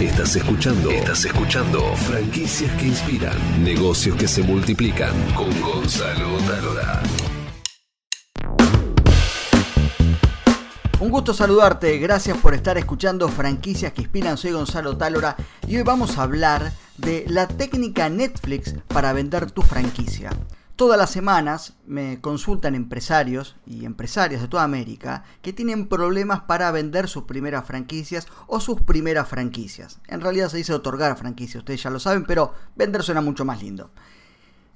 Estás escuchando. Estás escuchando. Franquicias que inspiran. Negocios que se multiplican. Con Gonzalo Talora. Un gusto saludarte, gracias por estar escuchando Franquicias que Inspiran, soy Gonzalo Talora y hoy vamos a hablar de la técnica Netflix para vender tu franquicia. Todas las semanas me consultan empresarios y empresarias de toda América que tienen problemas para vender sus primeras franquicias o sus primeras franquicias. En realidad se dice otorgar franquicias, ustedes ya lo saben, pero vender suena mucho más lindo.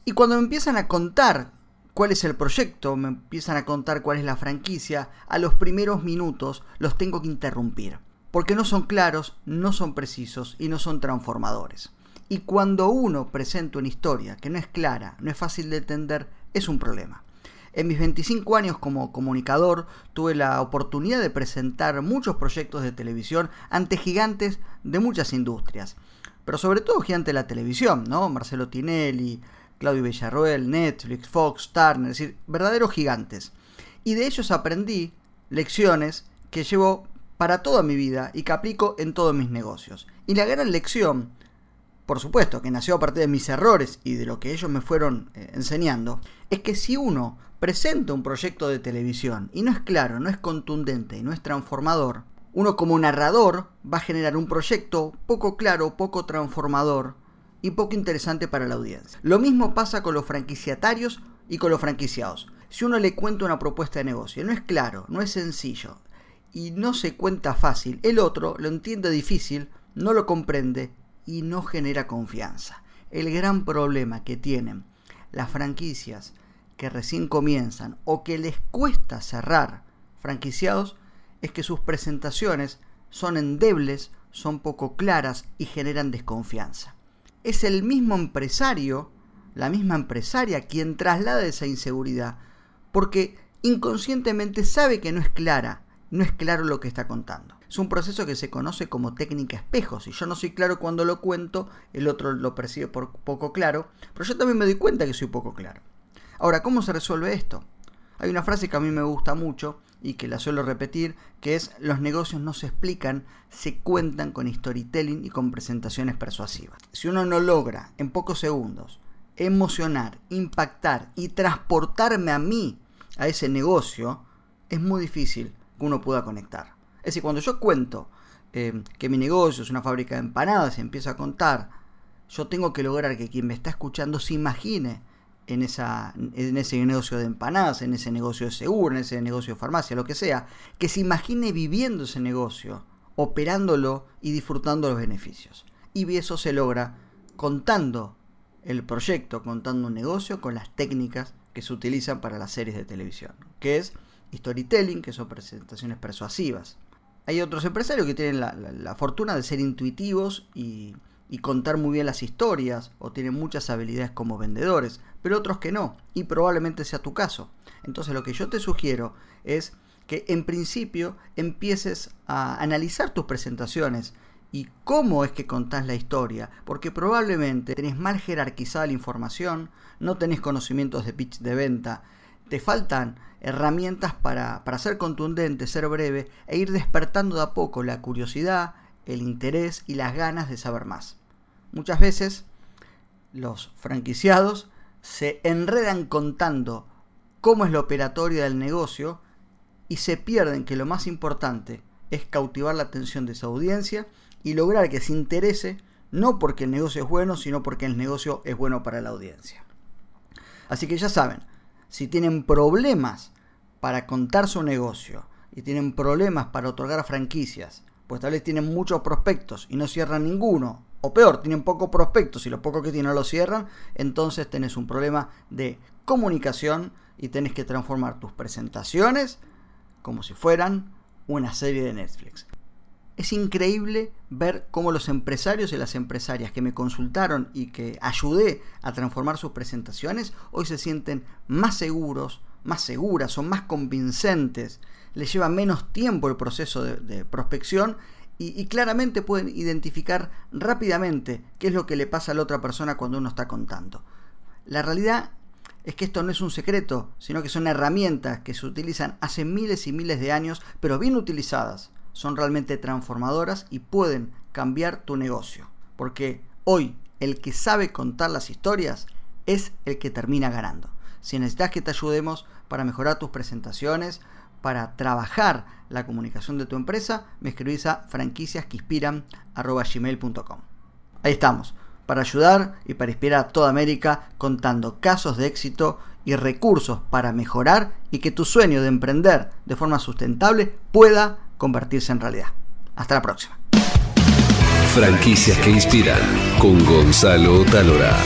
Y cuando me empiezan a contar cuál es el proyecto, me empiezan a contar cuál es la franquicia, a los primeros minutos los tengo que interrumpir. Porque no son claros, no son precisos y no son transformadores. Y cuando uno presenta una historia que no es clara, no es fácil de entender, es un problema. En mis 25 años como comunicador tuve la oportunidad de presentar muchos proyectos de televisión ante gigantes de muchas industrias, pero sobre todo gigantes de la televisión, ¿no? Marcelo Tinelli, Claudio Villarroel, Netflix, Fox, Turner, es decir, verdaderos gigantes. Y de ellos aprendí lecciones que llevo para toda mi vida y que aplico en todos mis negocios. Y la gran lección por supuesto, que nació a partir de mis errores y de lo que ellos me fueron eh, enseñando, es que si uno presenta un proyecto de televisión y no es claro, no es contundente y no es transformador, uno como narrador va a generar un proyecto poco claro, poco transformador y poco interesante para la audiencia. Lo mismo pasa con los franquiciatarios y con los franquiciados. Si uno le cuenta una propuesta de negocio, no es claro, no es sencillo y no se cuenta fácil, el otro lo entiende difícil, no lo comprende y no genera confianza. El gran problema que tienen las franquicias que recién comienzan o que les cuesta cerrar franquiciados es que sus presentaciones son endebles, son poco claras y generan desconfianza. Es el mismo empresario, la misma empresaria quien traslada esa inseguridad porque inconscientemente sabe que no es clara, no es claro lo que está contando. Es un proceso que se conoce como técnica espejo. Si yo no soy claro cuando lo cuento, el otro lo percibe por poco claro, pero yo también me doy cuenta que soy poco claro. Ahora, ¿cómo se resuelve esto? Hay una frase que a mí me gusta mucho y que la suelo repetir, que es los negocios no se explican, se cuentan con storytelling y con presentaciones persuasivas. Si uno no logra en pocos segundos emocionar, impactar y transportarme a mí, a ese negocio, es muy difícil que uno pueda conectar. Es decir, cuando yo cuento eh, que mi negocio es una fábrica de empanadas y empiezo a contar, yo tengo que lograr que quien me está escuchando se imagine en, en ese negocio de empanadas, en ese negocio de seguro, en ese negocio de farmacia, lo que sea, que se imagine viviendo ese negocio, operándolo y disfrutando los beneficios. Y eso se logra contando el proyecto, contando un negocio con las técnicas que se utilizan para las series de televisión, que es storytelling, que son presentaciones persuasivas. Hay otros empresarios que tienen la, fortuna de ser intuitivos y, y, contar muy bien las historias o tienen muchas habilidades como vendedores, pero otros que no, y probablemente sea tu caso. Entonces lo que yo te sugiero es que en principio empieces a analizar tus presentaciones y cómo es que contás la historia, porque probablemente tenés mal jerarquizada la información, no tenés conocimientos de pitch de venta, te faltan herramientas para, ser contundente, ser breve e ir despertando de a poco la curiosidad, el interés y las ganas de saber más. Muchas veces los franquiciados se enredan contando cómo es la operatoria del negocio y se pierden que lo más importante es cautivar la atención de su audiencia y lograr que se interese no porque el negocio es bueno, sino porque el negocio es bueno para la audiencia. Así que ya saben, si tienen problemas para contar su negocio y tienen problemas para otorgar franquicias, pues tal vez tienen muchos prospectos y no cierran ninguno, o peor, tienen pocos prospectos y los pocos que tienen no lo cierran, entonces tenés un problema de comunicación y tenés que transformar tus presentaciones como si fueran una serie de Netflix. Es increíble ver cómo los empresarios y las empresarias que me consultaron y que ayudé a transformar sus presentaciones hoy se sienten más seguros, más seguras, son más convincentes, les lleva menos tiempo el proceso de, prospección y, claramente pueden identificar rápidamente qué es lo que le pasa a la otra persona cuando uno está contando. La realidad es que esto no es un secreto, sino que son herramientas que se utilizan hace miles y miles de años, pero bien utilizadas son realmente transformadoras y pueden cambiar tu negocio. Porque hoy el que sabe contar las historias es el que termina ganando. Si necesitas que te ayudemos para mejorar tus presentaciones, para trabajar la comunicación de tu empresa, me escribís a franquiciasqueinspiran.gmail.com Ahí estamos, para ayudar y para inspirar a toda América contando casos de éxito y recursos para mejorar y que tu sueño de emprender de forma sustentable pueda convertirse en realidad. Hasta la próxima. Franquicias que inspiran con Gonzalo Talora.